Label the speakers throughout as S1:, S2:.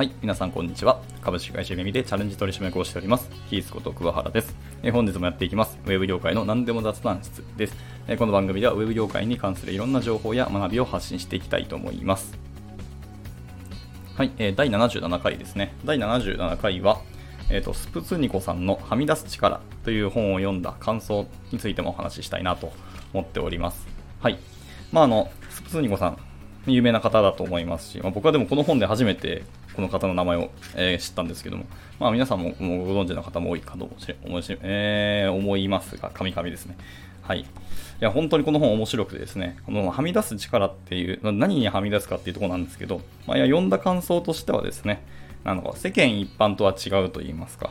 S1: はい、皆さんこんにちは。株式会社ミでチャレンジ取締役をしております。ヒースこと桑原です。え本日もやっていきます。ウェブ業界の何でも雑談室です。えこの番組ではウェブ業界に関するいろんな情報や学びを発信していきたいと思います。はい、え第77回ですね。第77回は、えーと、スプツニコさんのはみ出す力という本を読んだ感想についてもお話ししたいなと思っております。はい。まあ、あの、スプツニコさん、有名な方だと思いますし、まあ、僕はでもこの本で初めてこの方の名前を、えー、知ったんですけども、まあ、皆さんもご存知の方も多いかと思い,、えー、思いますが、神々ですね。はい。いや、本当にこの本面白くてですね、このはみ出す力っていう、何にはみ出すかっていうところなんですけど、まあ、いや読んだ感想としてはですね、なんか世間一般とは違うと言いますか、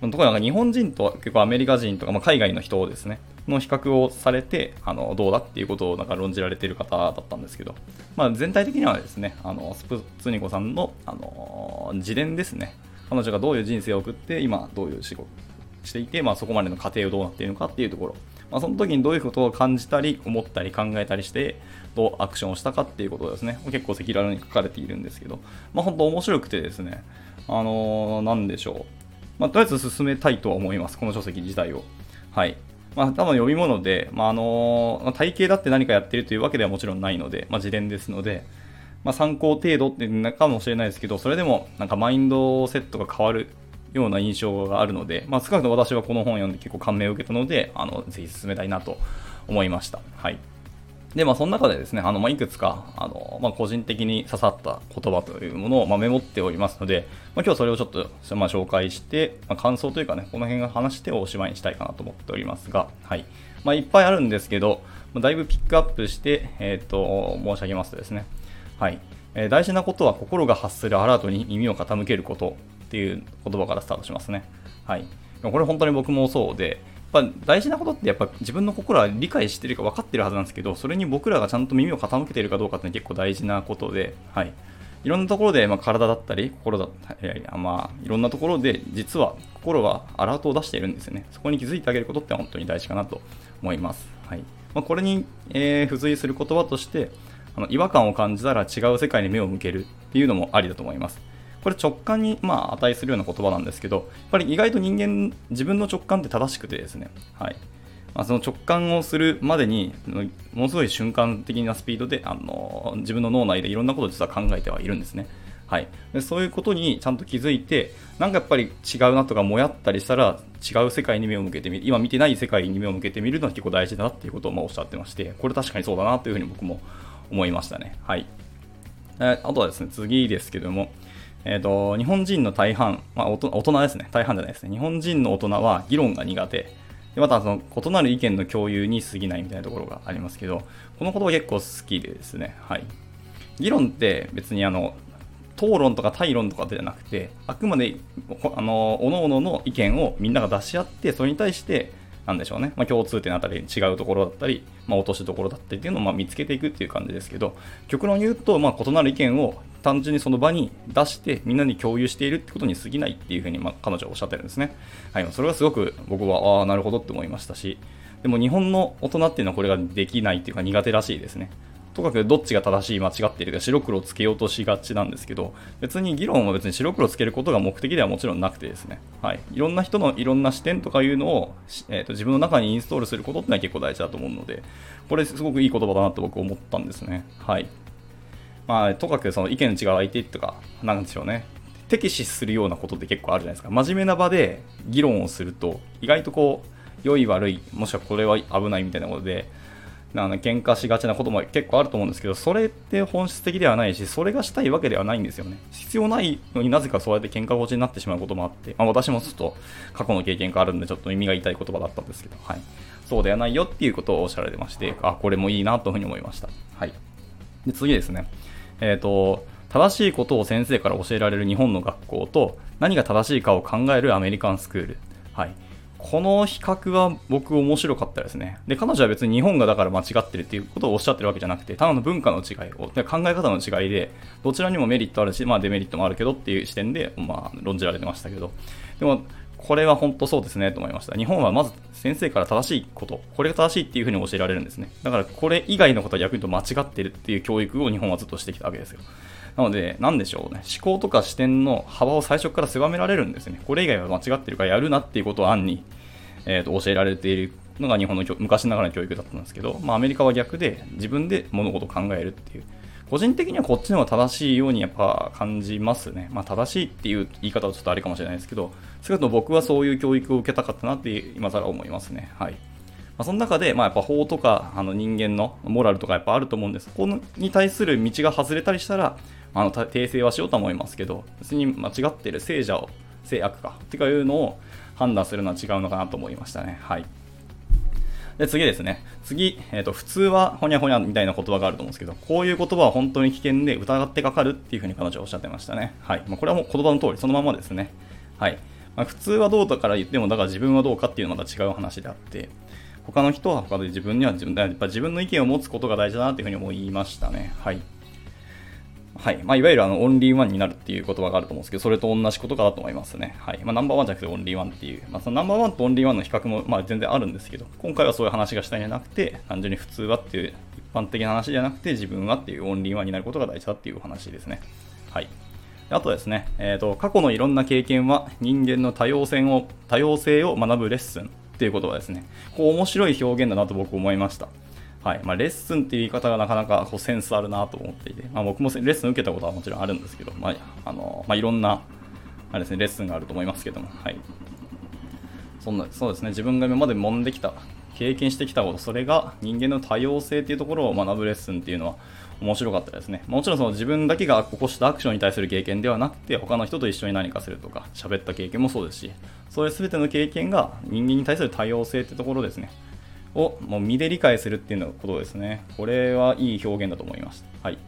S1: ところが日本人と結構アメリカ人とか、まあ、海外の人をですね、の比較をされて、あのどうだっていうことをなんか論じられている方だったんですけど、まあ、全体的にはですね、あのスプツニコさんの、あの自伝ですね、彼女がどういう人生を送って、今どういう仕事していて、まあ、そこまでの過程をどうなっているのかっていうところ、まあ、その時にどういうことを感じたり、思ったり考えたりして、どうアクションをしたかっていうことですね、結構赤裸々に書かれているんですけど、まあ、本当面白くてですね、あのー、なんでしょう、まあ、とりあえず進めたいとは思います、この書籍自体を。はい。まあ、多分読み物で、まあ、あの体系だって何かやってるというわけではもちろんないので、まあ、自伝ですので、まあ、参考程度っていうかもしれないですけど、それでもなんかマインドセットが変わるような印象があるので、まあ、少なくとも私はこの本を読んで結構感銘を受けたので、あのぜひ進めたいなと思いました。はい。で、まあ、その中でですね、あの、まあ、いくつか、あの、まあ、個人的に刺さった言葉というものを、まあ、メモっておりますので、まあ、今日それをちょっと、まあ、紹介して、まあ、感想というかね、この辺が話しておしまいにしたいかなと思っておりますが、はい。まあ、いっぱいあるんですけど、まあ、だいぶピックアップして、えっ、と、申し上げますとですね、はい。えー、大事なことは心が発するアラートに耳を傾けることっていう言葉からスタートしますね。はい。これ本当に僕もそうで、ぱ大事なことってやっぱ自分の心は理解してるか分かってるはずなんですけど、それに僕らがちゃんと耳を傾けているかどうかって結構大事なことで、はい。いろんなところで、まあ、体だったり、心だったり、まあ、いろんなところで、実は心はアラートを出しているんですよね。そこに気づいてあげることって本当に大事かなと思います。はい。まあ、これに、えー、付随する言葉として、あの違和感を感じたら違う世界に目を向けるっていうのもありだと思います。これ直感に、まあ、値するような言葉なんですけど、やっぱり意外と人間、自分の直感って正しくてですね、はい。まあ、その直感をするまでに、ものすごい瞬間的なスピードで、あの自分の脳内でいろんなことを実は考えてはいるんですね。はい、でそういうことにちゃんと気づいて、なんかやっぱり違うなとか、もやったりしたら、違う世界に目を向けてみる、今見てない世界に目を向けてみるのは結構大事だなっていうことをまおっしゃってまして、これ確かにそうだなというふうに僕も思いましたね。はい。あとはですね、次ですけども、えっ、ー、と、日本人の大半、まあ、大人ですね。大半じゃないですね。日本人の大人は議論が苦手。でまた、その、異なる意見の共有に過ぎないみたいなところがありますけど、この言葉結構好きでですね。はい。議論って別にあの、討論とか対論とかではなくて、あくまで、あの、各々の意見をみんなが出し合って、それに対して、なんでしょうね、まあ、共通点あたり違うところだったり、まあ、落としどころだったりっていうのをま見つけていくっていう感じですけど、極論言うと、まあ、異なる意見を単純にその場に出してみんなに共有しているってことに過ぎないっていうふうに、ま、彼女はおっしゃってるんですね。はい、それはすごく僕は、ああ、なるほどって思いましたし、でも日本の大人っていうのはこれができないっていうか苦手らしいですね。とかくどっちが正しい間違っているか白黒つけようとしがちなんですけど別に議論は別に白黒つけることが目的ではもちろんなくてですね、はい、いろんな人のいろんな視点とかいうのを、えーと、自分の中にインストールすることってのは結構大事だと思うのでこれすごくいい言葉だなと僕思ったんですねはいまあとかくその意見の違う相手とかなんでしょうね敵視するようなことって結構あるじゃないですか真面目な場で議論をすると意外とこう良い悪いもしくはこれは危ないみたいなことでなの喧嘩しがちなことも結構あると思うんですけど、それって本質的ではないし、それがしたいわけではないんですよね。必要ないのになぜかそうやって喧嘩ごちになってしまうこともあって、まあ、私もちょっと過去の経験があるんで、ちょっと耳が痛い言葉だったんですけど、はい。そうではないよっていうことをおっしゃられてまして、あ、これもいいなというふうに思いました。はい。で、次ですね。えっ、ー、と、正しいことを先生から教えられる日本の学校と、何が正しいかを考えるアメリカンスクール。はい。この比較は僕面白かったですね。で、彼女は別に日本がだから間違ってるっていうことをおっしゃってるわけじゃなくて、ただの文化の違いを、考え方の違いで、どちらにもメリットあるし、まあデメリットもあるけどっていう視点で、まあ論じられてましたけど、でも、これは本当そうですねと思いました。日本はまず先生から正しいこと、これが正しいっていうふうに教えられるんですね。だからこれ以外のことは逆に言うと間違ってるっていう教育を日本はずっとしてきたわけですよ。なので、なんでしょうね。思考とか視点の幅を最初から狭められるんですね。これ以外は間違ってるからやるなっていうことを案に、えー、と教えられているのが日本の昔ながらの教育だったんですけど、まあ、アメリカは逆で自分で物事を考えるっていう。個人的にはこっちの方が正しいようにやっぱ感じますね。まあ、正しいっていう言い方はちょっとあれかもしれないですけど、少なくとも僕はそういう教育を受けたかったなって今更思いますね。はい。まあ、その中で、まあ、やっぱ法とかあの人間のモラルとかやっぱあると思うんです。ここに対する道が外れたりしたら、あの訂正はしようと思いますけど、別に間違ってる聖者を、聖悪か、ってかいうのを判断するのは違うのかなと思いましたね。はい。で、次ですね。次、えっ、ー、と、普通はほにゃほにゃみたいな言葉があると思うんですけど、こういう言葉は本当に危険で疑ってかかるっていうふうに彼女はおっしゃってましたね。はい。まあ、これはもう言葉の通り、そのままですね。はい。まあ、普通はどうだから言っても、だから自分はどうかっていうのはまた違う話であって、他の人は他で自分には自分やっぱ自分の意見を持つことが大事だなっていうふうに思いましたね。はい。はい。まあ、いわゆるあの、オンリーワンになるっていう言葉があると思うんですけど、それと同じことかなと思いますね。はい。まあ、ナンバーワンじゃなくてオンリーワンっていう、まあ、そのナンバーワンとオンリーワンの比較も、まあ、全然あるんですけど、今回はそういう話がしたいんじゃなくて、単純に普通はっていう、一般的な話じゃなくて、自分はっていうオンリーワンになることが大事だっていう話ですね。はい。あとですね、え、ー、と、過去のいろんな経験は人間の多様性を、多様性を学ぶレッスンっていう言葉ですね。こう面白い表現だなと僕思いました。はい。まあ、レッスンっていう言い方がなかなかこうセンスあるなと思っていて、まあ、僕もレッスン受けたことはもちろんあるんですけど、まああのまあ、いろんなあれです、ね、レッスンがあると思いますけども、はい、そんなそうですね。自分が今まで揉んできた経験してきたことそれが人間の多様性っていうところを学ぶレッスンっていうのは面白かったですね。もちろんその自分だけが起こしたアクションに対する経験ではなくて、他の人と一緒に何かするとか、喋った経験もそうですし、そういう全ての経験が人間に対する多様性ってところですね。をもう身で理解するっていうのことですね。これはいい表現だと思います。はい。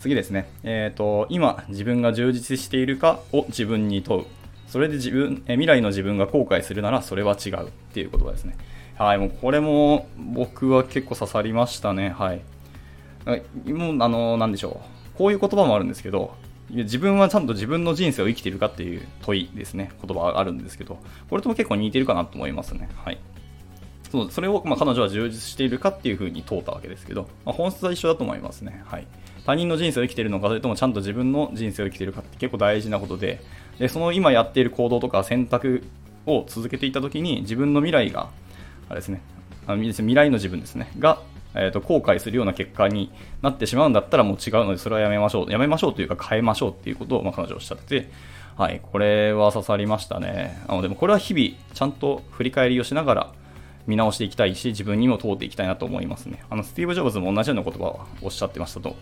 S1: 次ですね。えっ、ー、と、今自分が充実しているかを自分に問う。それで自分、え未来の自分が後悔するならそれは違うっていう言葉ですね。はい、もうこれも僕は結構刺さりましたね。はい。もう、あの、なんでしょう。こういう言葉もあるんですけど、自分はちゃんと自分の人生を生きているかっていう問いですね。言葉があるんですけど、これとも結構似てるかなと思いますね。はい。そうそれをまあ彼女は充実しているかっていうふうに問うたわけですけど、まあ、本質は一緒だと思いますね。はい、他人の人生を生きているのか、それともちゃんと自分の人生を生きているかって結構大事なことで、でその今やっている行動とか選択を続けていたときに、自分の未来が、あれですね、あの未来の自分ですね、が、えーと、後悔するような結果になってしまうんだったらもう違うので、それはやめましょう。やめましょうというか変えましょうっていうことを、まあ、彼女はおっしゃってて、はい、これは刺さりましたね。あのでもこれは日々、ちゃんと振り返りをしながら、見直していきたいし、自分にも通っていきたいなと思いますね。あの、スティーブ・ジョブズも同じような言葉をおっしゃってましたと、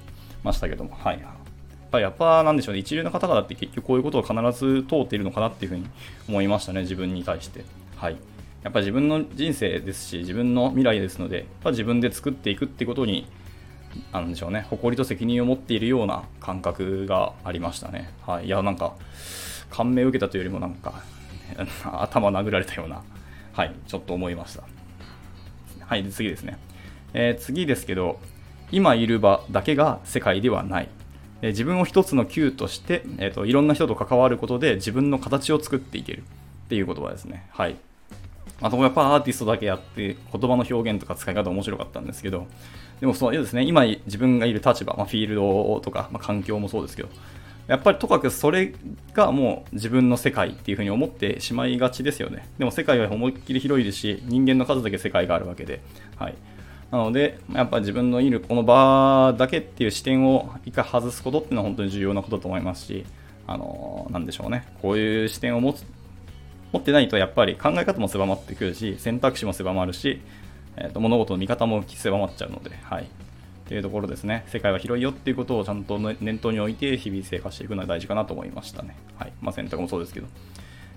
S1: ましたけども、はい。やっぱやっぱなんでしょうね、一流の方々って結局こういうことを必ず通っているのかなっていうふうに思いましたね、自分に対して。はい。やっぱ自分の人生ですし、自分の未来ですので、やっぱ自分で作っていくってことに、なんでしょうね、誇りと責任を持っているような感覚がありましたね。はい。いや、なんか、感銘を受けたというよりもなんか、頭殴られたような、はい、ちょっと思いました。はい、で次ですね。えー、次ですけど、今いる場だけが世界ではない。えー、自分を一つの球として、えーと、いろんな人と関わることで自分の形を作っていけるっていう言葉ですね。はい。あとやっぱアーティストだけやって言葉の表現とか使い方面白かったんですけど、でもそうですね、今自分がいる立場、まあ、フィールドとか、まあ、環境もそうですけど、やっぱりとかくそれがもう自分の世界っていうふうに思ってしまいがちですよね。でも世界は思いっきり広いですし、人間の数だけ世界があるわけで。はい。なので、やっぱ自分のいるこの場だけっていう視点を一回外すことっていうのは本当に重要なことだと思いますし、あの、なんでしょうね。こういう視点を持つ、持ってないとやっぱり考え方も狭まってくるし、選択肢も狭まるし、えー、と物事の見方も狭まっちゃうので、はい。っていうところですね。世界は広いよっていうことをちゃんと念頭に置いて日々生活していくのは大事かなと思いましたね。はい。まあ選択もそうですけど。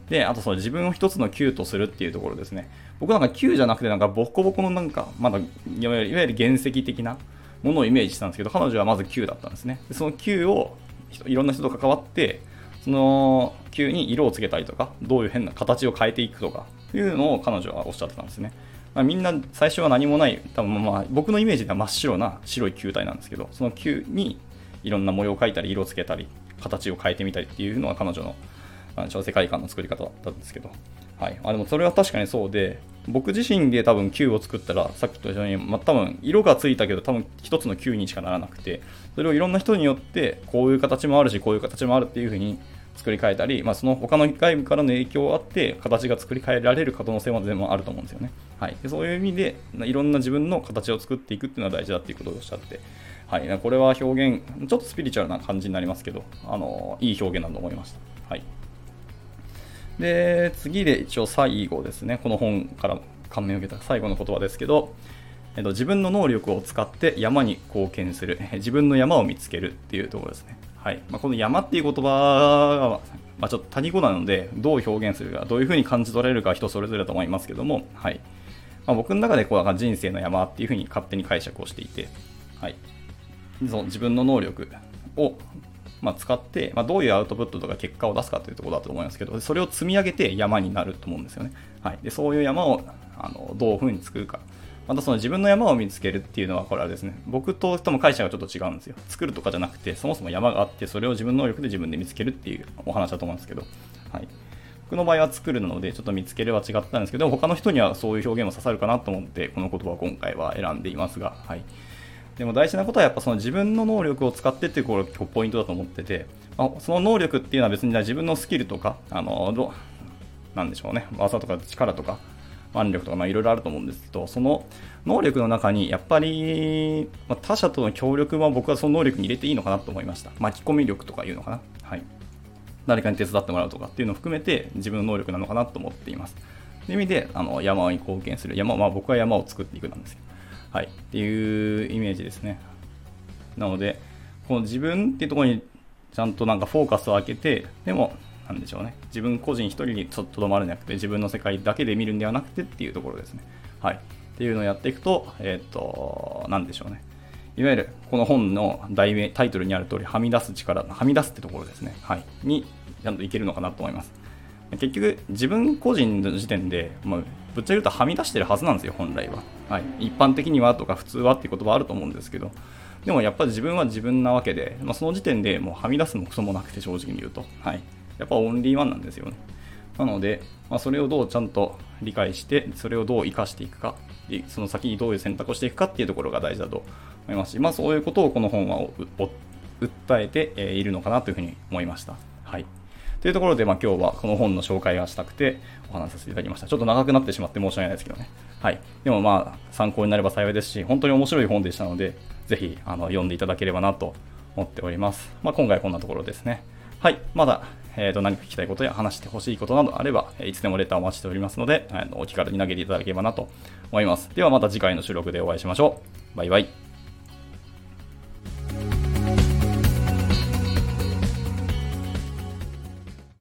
S1: で、あとその自分を一つの Q とするっていうところですね。僕なんか Q じゃなくてなんかボコボコのなんか、まだいわゆる原石的なものをイメージしたんですけど、彼女はまず Q だったんですね。でその Q をいろんな人と関わって、その Q に色をつけたりとか、どういう変な形を変えていくとか、いうのを彼女はおっしゃってたんですね。まあ、みんな最初は何もない、多分まあ僕のイメージでは真っ白な白い球体なんですけど、その球にいろんな模様を描いたり、色をつけたり、形を変えてみたりっていうのが彼女のなんでしょう、世界観の作り方だったんですけど。はい。あ、でもそれは確かにそうで、僕自身で多分球を作ったら、さっきと一緒に、まあ、多分色がついたけど、多分一つの球にしかならなくて、それをいろんな人によって、こういう形もあるし、こういう形もあるっていう風に作り変えたり、まあ、その他の外部からの影響があって、形が作り変えられる可能性も全部あると思うんですよね。はい。でそういう意味で、いろんな自分の形を作っていくっていうのは大事だっていうことをおっしゃって、はい。これは表現、ちょっとスピリチュアルな感じになりますけど、あの、いい表現だと思いました。はい。で、次で一応最後ですね、この本から感銘を受けた最後の言葉ですけど、えっと、自分の能力を使って山に貢献する、自分の山を見つけるっていうところですね。はいまあ、この山っていう言葉は、まあ、ちょっと他語なので、どう表現するか、どういうふうに感じ取れるか人それぞれだと思いますけども、はいまあ、僕の中でこう人生の山っていうふうに勝手に解釈をしていて、はい、その自分の能力をま、使って、ま、どういうアウトプットとか結果を出すかというところだと思いますけど、それを積み上げて山になると思うんですよね。はい、でそういう山をあのどういうふうに作るか。またその自分の山を見つけるっていうのは、これはですね、僕ととも会社がちょっと違うんですよ。作るとかじゃなくて、そもそも山があって、それを自分の能力で自分で見つけるっていうお話だと思うんですけど、はい。僕の場合は作るので、ちょっと見つけるは違ったんですけど、他の人にはそういう表現も刺さるかなと思って、この言葉を今回は選んでいますが、はい。でも大事なことはやっぱその自分の能力を使ってっていうころがポイントだと思ってて、まあ、その能力っていうのは別に自分のスキルとか、あの、どなんでしょうね、技とか力とか、腕力とか、いろいろあると思うんですけど、その能力の中にやっぱり、ま、他者との協力は僕はその能力に入れていいのかなと思いました。巻き込み力とかいうのかな。はい。誰かに手伝ってもらうとかっていうのを含めて自分の能力なのかなと思っています。という意味で、あの山に貢献する。山、まあ僕は山を作っていくなんですけど。はい、っていうイメージですね。なので、この自分っていうところにちゃんとなんかフォーカスを当てて、でも、なんでしょうね。自分個人一人にとどまるんじゃなくて、自分の世界だけで見るんではなくてっていうところですね。はい。っていうのをやっていくと、えっ、と、なんでしょうね。いわゆる、この本の題名、タイトルにある通り、はみ出す力、はみ出すってところですね。はい。に、ちゃんといけるのかなと思います。結局、自分個人の時点で、まあ、ぶっちゃけ言うとはみ出してるはずなんですよ、本来は。はい、一般的にはとか普通はっていう言葉あると思うんですけど、でもやっぱり自分は自分なわけで、まあ、その時点でもうはみ出すもクソもなくて正直に言うと、はい、やっぱオンリーワンなんですよね。なので、まあ、それをどうちゃんと理解して、それをどう生かしていくか、その先にどういう選択をしていくかっていうところが大事だと思いますし、まあ、そういうことをこの本は訴えているのかなというふうに思いました。はいというところで、まあ、今日はこの本の紹介がしたくてお話しさせていただきました。ちょっと長くなってしまって申し訳ないですけどね。はい。でもまあ、参考になれば幸いですし、本当に面白い本でしたので、ぜひあの読んでいただければなと思っております。まあ、今回こんなところですね。はい。まだ、えー、と何か聞きたいことや話してほしいことなどあれば、いつでもレターをお待ちしておりますので、あのお気軽に投げていただければなと思います。ではまた次回の収録でお会いしましょう。バイバイ。